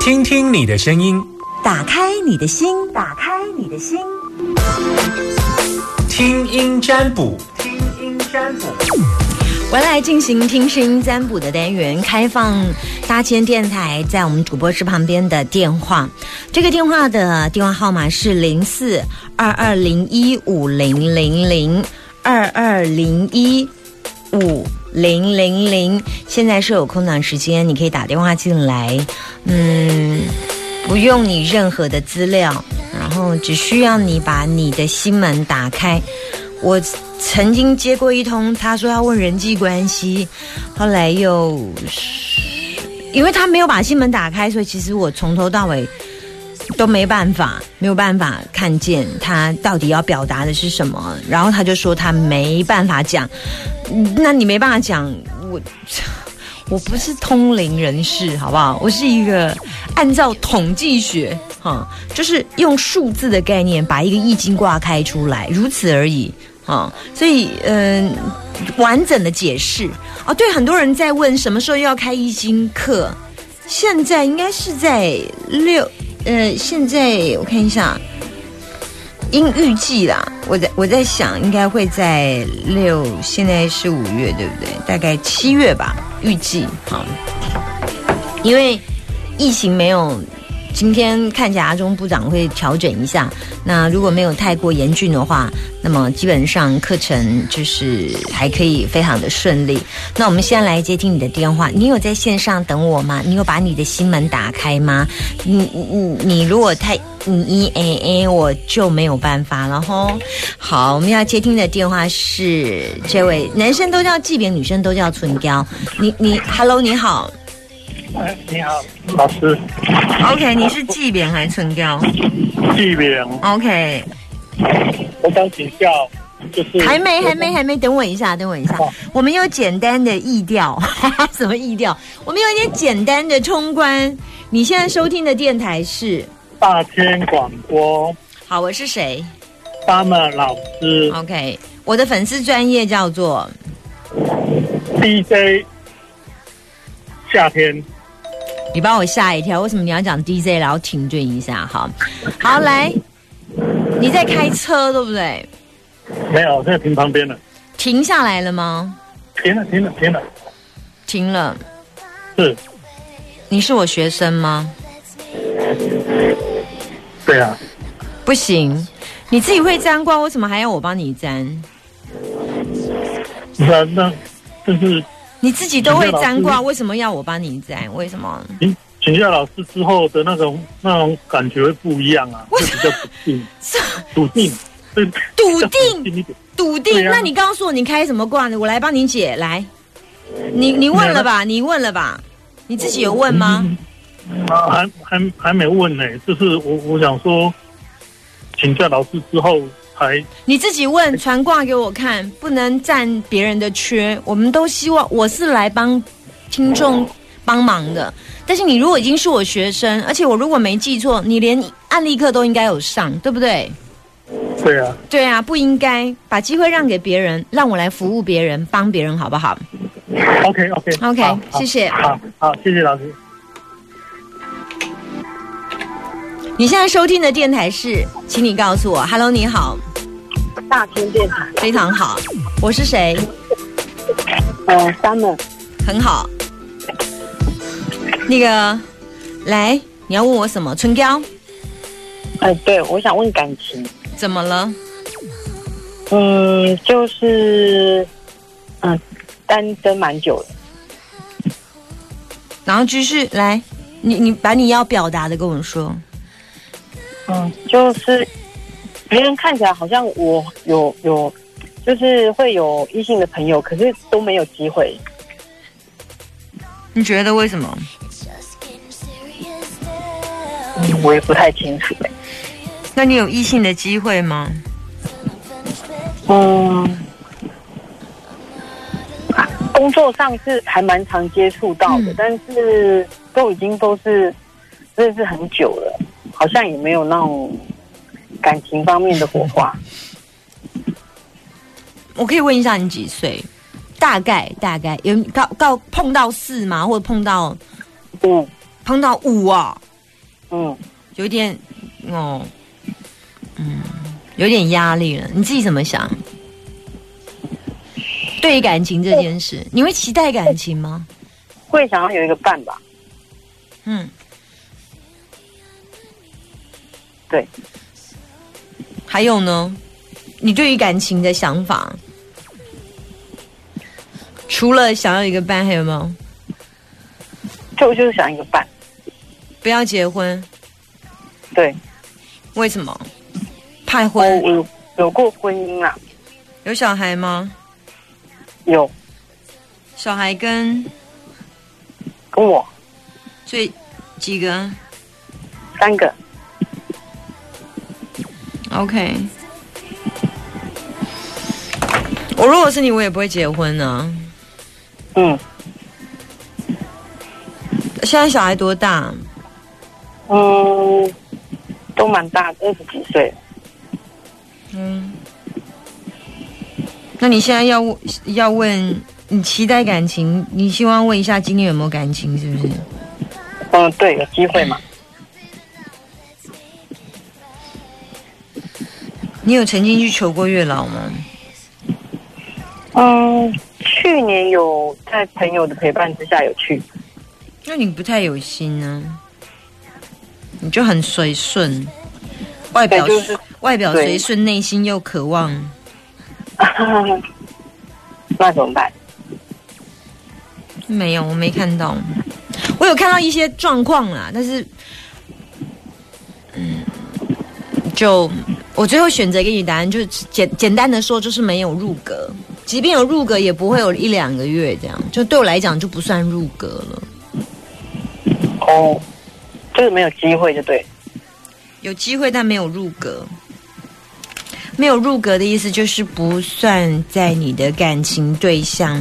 听听你的声音，打开你的心，打开你的心，听音占卜，听音占卜。我来进行听声音占卜的单元，开放大千电台在我们主播室旁边的电话。这个电话的电话号码是零四二二零一五零零零二二零一五零零零。现在是有空档时间，你可以打电话进来。嗯，不用你任何的资料，然后只需要你把你的心门打开。我曾经接过一通，他说要问人际关系，后来又因为他没有把心门打开，所以其实我从头到尾都没办法，没有办法看见他到底要表达的是什么。然后他就说他没办法讲，那你没办法讲，我 我不是通灵人士，好不好？我是一个按照统计学，哈，就是用数字的概念把一个易经卦开出来，如此而已。啊，所以嗯，完整的解释哦。对，很多人在问什么时候要开易经课，现在应该是在六呃，现在我看一下，应预计啦，我在我在想，应该会在六，现在是五月，对不对？大概七月吧，预计好，因为疫情没有。今天看起来阿中部长会调整一下，那如果没有太过严峻的话，那么基本上课程就是还可以非常的顺利。那我们先来接听你的电话，你有在线上等我吗？你有把你的心门打开吗？你你你如果太你一 A A，我就没有办法了吼。好，我们要接听的电话是这位男生都叫季炳，女生都叫春娇。你你，Hello，你好。哎，你好，老师。OK，你是季扁还是春娇？季扁。OK。我想请教，就是还没，还没，还没，等我一下，等我一下。我们有简单的意调，什么意调？我们有一点简单的冲关。你现在收听的电台是大千广播。好，我是谁？Summer 老师。OK，我的粉丝专业叫做 DJ 夏天。你把我吓一跳，为什么你要讲 DJ？然后停顿一下，好，好来，你在开车对不对？没有，现在停旁边了。停下来了吗？停了，停了，停了，停了。是。你是我学生吗？对啊。不行，你自己会粘挂，为什么还要我帮你粘？那那，就是。你自己都会粘卦，为什么要我帮你粘？为什么？请请教老师之后的那种那种感觉会不一样啊，会比较笃定，笃定，笃定，笃定。那你告诉我，你开什么卦呢？我来帮你解。来，你你问了吧？你问了吧？你自己有问吗？啊，还还还没问呢。就是我我想说，请教老师之后。你自己问传卦给我看，不能占别人的缺。我们都希望我是来帮听众帮忙的。但是你如果已经是我学生，而且我如果没记错，你连案例课都应该有上，对不对？对啊，对啊，不应该把机会让给别人，让我来服务别人，帮别人，好不好？OK OK OK，谢谢。好，好，谢谢老师。你现在收听的电台是，请你告诉我，Hello，你好。大千电台非常好，我是谁？呃，Summer，很好。那个，来，你要问我什么？春娇。哎，对，我想问感情。怎么了？嗯，就是，嗯，单身蛮久的。然后继续来，你你把你要表达的跟我说。嗯，就是。别人看起来好像我有有，就是会有异性的朋友，可是都没有机会。你觉得为什么？我也不太清楚。那你有异性的机会吗？嗯，工作上是还蛮常接触到的，但是都已经都是认识很久了，好像也没有那种。感情方面的火花，我可以问一下你几岁？大概大概有高高碰到四吗？或者碰到五碰到五啊，嗯，有点哦，嗯，有点压力了。你自己怎么想？对于感情这件事，你会期待感情吗？会想要有一个伴吧？嗯，对，还有呢？你对于感情的想法，除了想要一个伴，还有没有？就就是想一个伴。不要结婚，对，为什么？怕婚？有有过婚姻啊，有小孩吗？有小孩跟跟我最几个三个，？OK。我如果是你，我也不会结婚呢、嗯现在小孩多大？嗯，都蛮大，二十几岁。嗯，那你现在要要问你期待感情，你希望问一下今年有没有感情，是不是？嗯，对，有机会嘛？你有曾经去求过月老吗？嗯，去年有在朋友的陪伴之下有去，那你不太有心呢、你就很随顺，外表、就是外表对随顺，内心又渴望。那怎么办？没有，我没看到。我有看到一些状况啦，但是，嗯，就我最后选择给你答案，就是简简单的说，就是没有入格。即便有入格，也不会有一两个月这样，就对我来讲就不算入格了。哦，就是没有机会，就对。有机会，但没有入格。没有入格的意思就是不算在你的感情对象，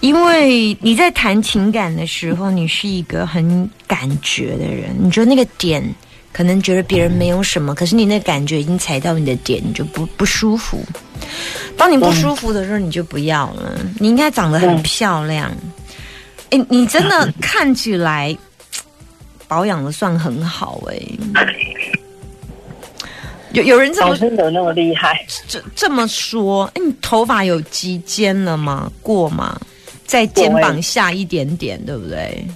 因为你在谈情感的时候，你是一个很感觉的人，你觉得那个点可能觉得别人没有什么，可是你那感觉已经踩到你的点，你就不不舒服。当你不舒服的时候，你就不要了。你应该长得很漂亮，哎、你真的看起来 保养的算很好哎、有有人这么老真的那么厉害？这这么说，哎，你头发有及肩了吗？过吗？在肩膀下一点点，对不对？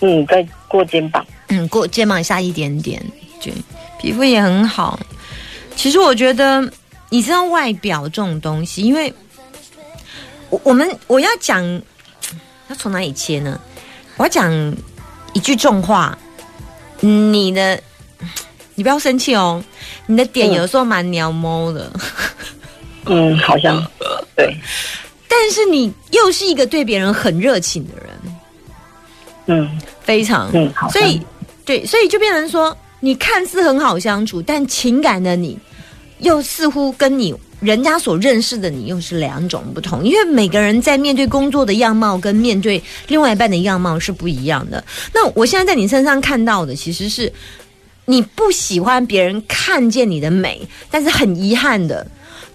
嗯，在过肩膀。嗯，过肩膀下一点点，对，皮肤也很好。其实我觉得，你知道外表这种东西，因为我我们我要讲，要从哪里切呢？我要讲一句重话，你的，你不要生气哦，你的点嗯有时候蛮鸟猫的。嗯，好像对。但是你又是一个对别人很热情的人，嗯非常，嗯，好。所以对，所以就变成说，你看似很好相处，但情感的你又似乎跟你人家所认识的你又是两种不同，因为每个人在面对工作的样貌跟面对另外一半的样貌是不一样的。那我现在在你身上看到的其实是。你不喜欢别人看见你的美，但是很遗憾的，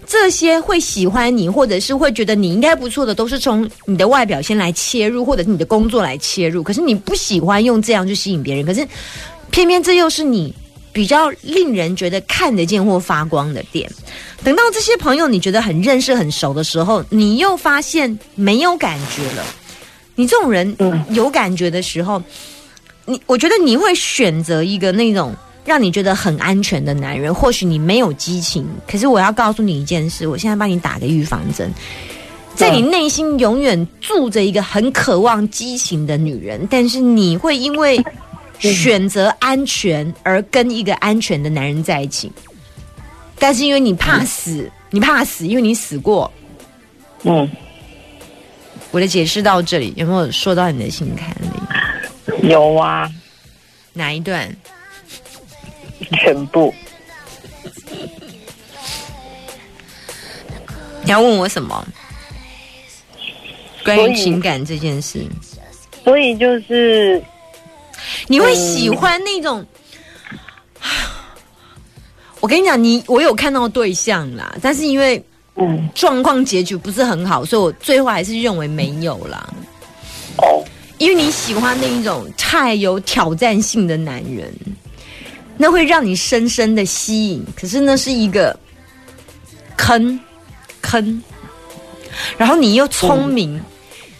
这些会喜欢你，或者是会觉得你应该不错的，都是从你的外表先来切入，或者是你的工作来切入。可是你不喜欢用这样去吸引别人，可是偏偏这又是你比较令人觉得看得见或发光的点。等到这些朋友你觉得很认识、很熟的时候，你又发现没有感觉了。你这种人嗯有感觉的时候，你我觉得你会选择一个那种让你觉得很安全的男人。或许你没有激情，可是我要告诉你一件事，我现在帮你打个预防针，在你内心永远住着一个很渴望激情的女人，但是你会因为 选择安全而跟一个安全的男人在一起，但是因为你怕死，你怕死，因为你死过。嗯，我的解释到这里，有没有说到你的心坎里？有啊，哪一段？全部。你要问我什么？关于情感这件事，所以就是你会喜欢那种？我跟你讲，你我有看到对象啦，但是因为嗯状况结局不是很好，所以我最后还是认为没有啦。哦因为你喜欢那一种太有挑战性的男人，那会让你深深的吸引。可是那是一个坑坑，然后你又聪明，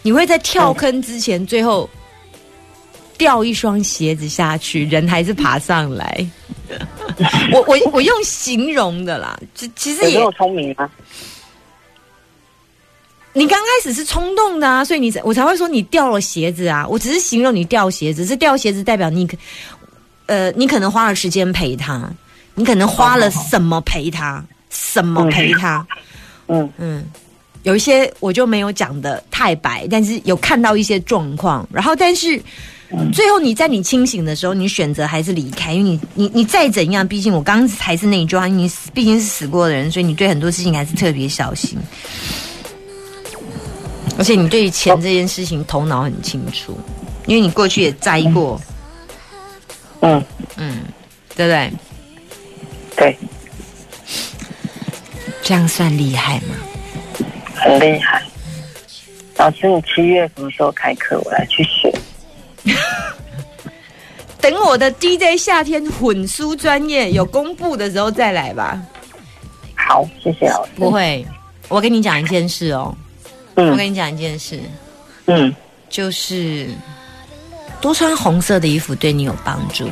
你会在跳坑之前最后掉一双鞋子下去，人还是爬上来。我我我用形容的啦，其其实也有聪明啊？你刚开始是冲动的啊，所以你才我才会说你掉了鞋子啊。我只是形容你掉鞋子，是掉鞋子代表你可呃，你可能花了时间陪他，你可能花了什么陪他，什么陪他，嗯嗯，有一些我就没有讲的太白，但是有看到一些状况，然后但是。最后你在你清醒的时候，你选择还是离开，因为你你你再怎样，毕竟我刚才是那一句话，你毕竟是死过的人，所以你对很多事情还是特别小心。而且你对于钱这件事情头脑很清楚，因为你过去也栽过，嗯嗯，对不对？对，这样算厉害吗？很厉害。老师，你七月什么时候开课？我来去学。等我的 DJ 夏天混书专业有公布的时候再来吧。好，谢谢老师。不会，我跟你讲一件事哦。嗯，我跟你讲一件事，嗯，就是多穿红色的衣服对你有帮助。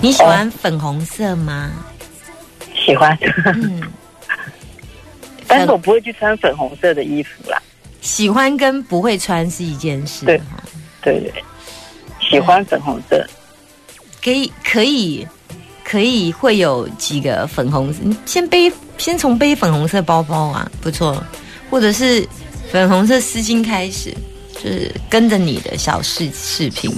你喜欢粉红色吗？喜欢。嗯，但是我不会去穿粉红色的衣服啦。喜欢跟不会穿是一件事。对，对对。喜欢粉红色，可以可以可以会有几个粉红色，你先背先从背粉红色包包啊，不错，或者是粉红色丝巾开始，就是跟着你的小视视频，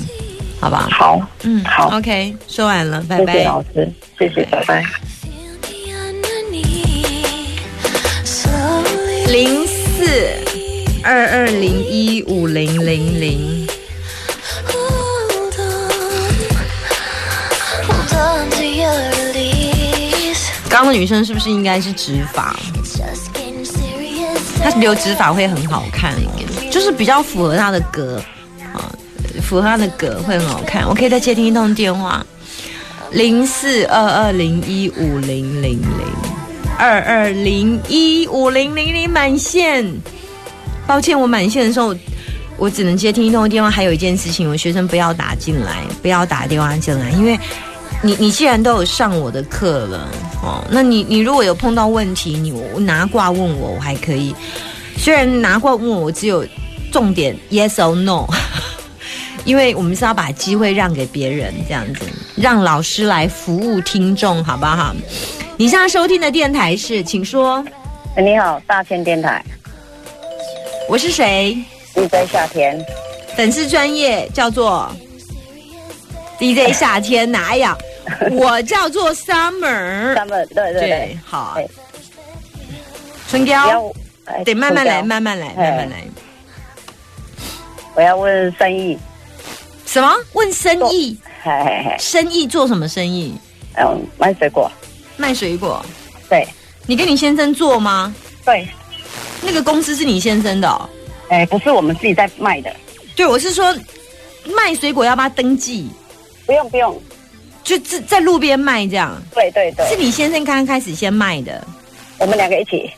好吧？好，嗯，好，OK，说完了，拜拜，谢谢老师，谢谢，拜拜。零四二二零一五零零零。刚的女生是不是应该是直发？她留直发会很好看，就是比较符合他的格啊，符合他的格会很好看。我可以再接听一通电话，零四二二零一五零零零二二零一五零零零满线。抱歉，我满线的时候我只能接听一通电话。还有一件事情，我学生不要打进来，不要打电话进来，因为。你你既然都有上我的课了哦，那你你如果有碰到问题，你拿卦问我，我还可以。虽然拿过问我只有重点 yes or no，因为我们是要把机会让给别人，这样子让老师来服务听众，好不好？你现在收听的电台是，请说。你好，大千电台，我是谁？？DJ 夏天，粉丝专业叫做 DJ 夏天，哪呀？我叫做 Summer，Summer，对对对，好。春娇，得慢慢来，慢慢来，慢慢来。我要问生意，什么？问生意？生意做什么生意？嗯，卖水果。卖水果？对。你跟你先生做吗？对。那个公司是你先生的？哦哎，不是，我们自己在卖的。对，我是说卖水果要不要登记？不用，不用。就在在路边卖这样，对对对，是你先生刚刚开始先卖的，我们两个一起。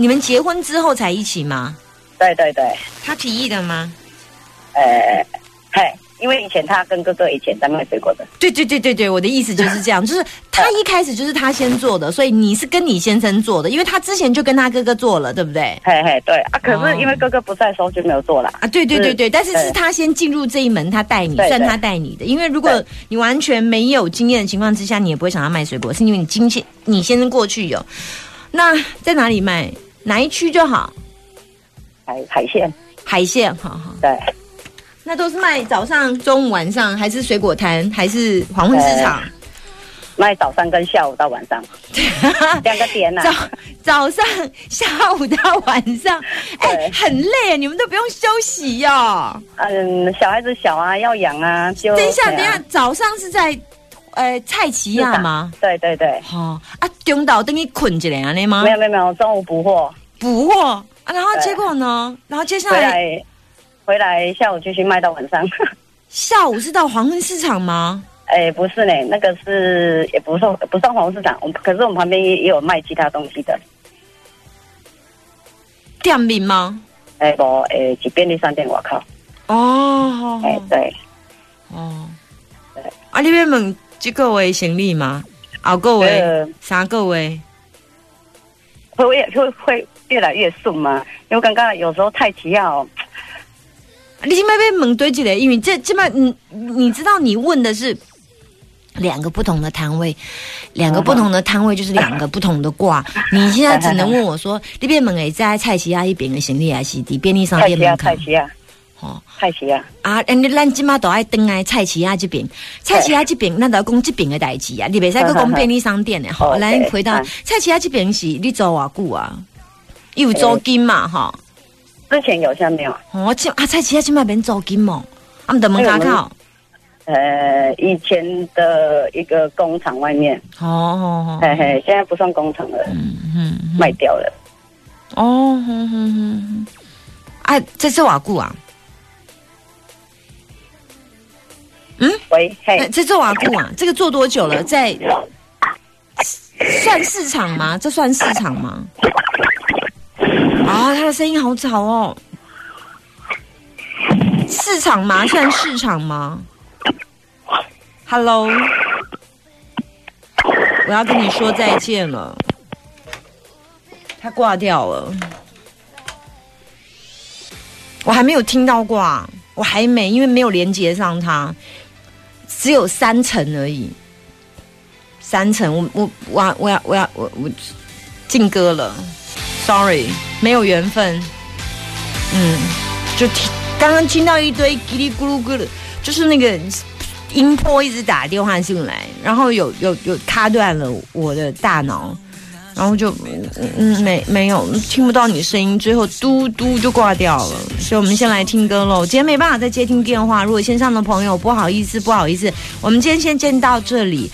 你们结婚之后才一起吗？对对对，他提议的吗？呃，嘿。因为以前他跟哥哥以前在卖水果的，对对对对对，我的意思就是这样，就是他一开始就是他先做的，所以你是跟你先生做的，因为他之前就跟他哥哥做了，对不对？嘿嘿，对啊，可是因为哥哥不在的时候就没有做了啊，对对对对，但是是他先进入这一门，他带你，算他带你的，因为如果你完全没有经验的情况之下，你也不会想要卖水果，是因为你今天你先生过去有，那在哪里卖？哪一区就好？海海鲜，海鲜，好好，对。那都是卖早上、中午、晚上，还是水果摊，还是黄昏市场？卖早上跟下午到晚上，两个点呢？早早上、下午到晚上，哎，很累，你们都不用休息哟。嗯，小孩子小啊，要养啊，就等一下，等一下，早上是在呃菜奇亚吗？对对对。好啊，中岛等于捆一下呢吗？没有没有没有，中午补货。补货啊，然后结果呢？然后接下来。回来下午继续卖到晚上。下午是到黄昏市场吗？哎，不是呢，那个是也不算不算黄昏市场，我们可是我们旁边也也有卖其他东西的。店面吗？哎不，哎，去便利商店，我靠。哦，哎对，哦，对啊，你们问这个位行李吗？后个位呃三个位？会会会会越来越顺嘛？因为我刚刚有时候太奇要，你今麦被问对几个？因为这这麦，你你知道你问的是两个不同的摊位，两个不同的摊位就是两个不同的卦。你现在只能问我说，你边问诶在菜市亚一边的行李还是伫便利商店门口太？奇要，哦蔡奇亚。啊，安尼咱即马都爱登来菜市亚这边，菜市亚这边咱都要讲这边的代志啊，你袂使去讲 便利商店的吼。哦咱回到嗯菜市亚这边是你做偌久啊？有租金嘛吼？之前有，现在没有。哦，这啊菜市亚即马免租金哦，啊毋得门口口。呃，以前的一个工厂外面，哦哦嘿嘿，现在不算工厂了，嗯嗯卖掉了。哦，哼哼哼，啊，这是瓦固啊，嗯喂，嘿，那这是瓦固啊，这个做多久了？在 算市场吗？这算市场吗？啊，他的声音好吵哦。市场吗？算市场吗？Hello，我要跟你说再见了。他挂掉了，我还没有听到挂，我还没，因为没有连接上它。只有三层而已，三层，我我我要我要我要我我进歌了，sorry，没有缘分，嗯，就听刚刚听到一堆叽里咕噜咕噜，就是那个音波一直打电话进来，然后有有有卡断了我的大脑。然后就嗯没没有听不到你声音，最后嘟嘟就挂掉了。所以我们先来听歌喽。今天没办法再接听电话，如果线上的朋友不好意思不好意思，我们今天先见到这里。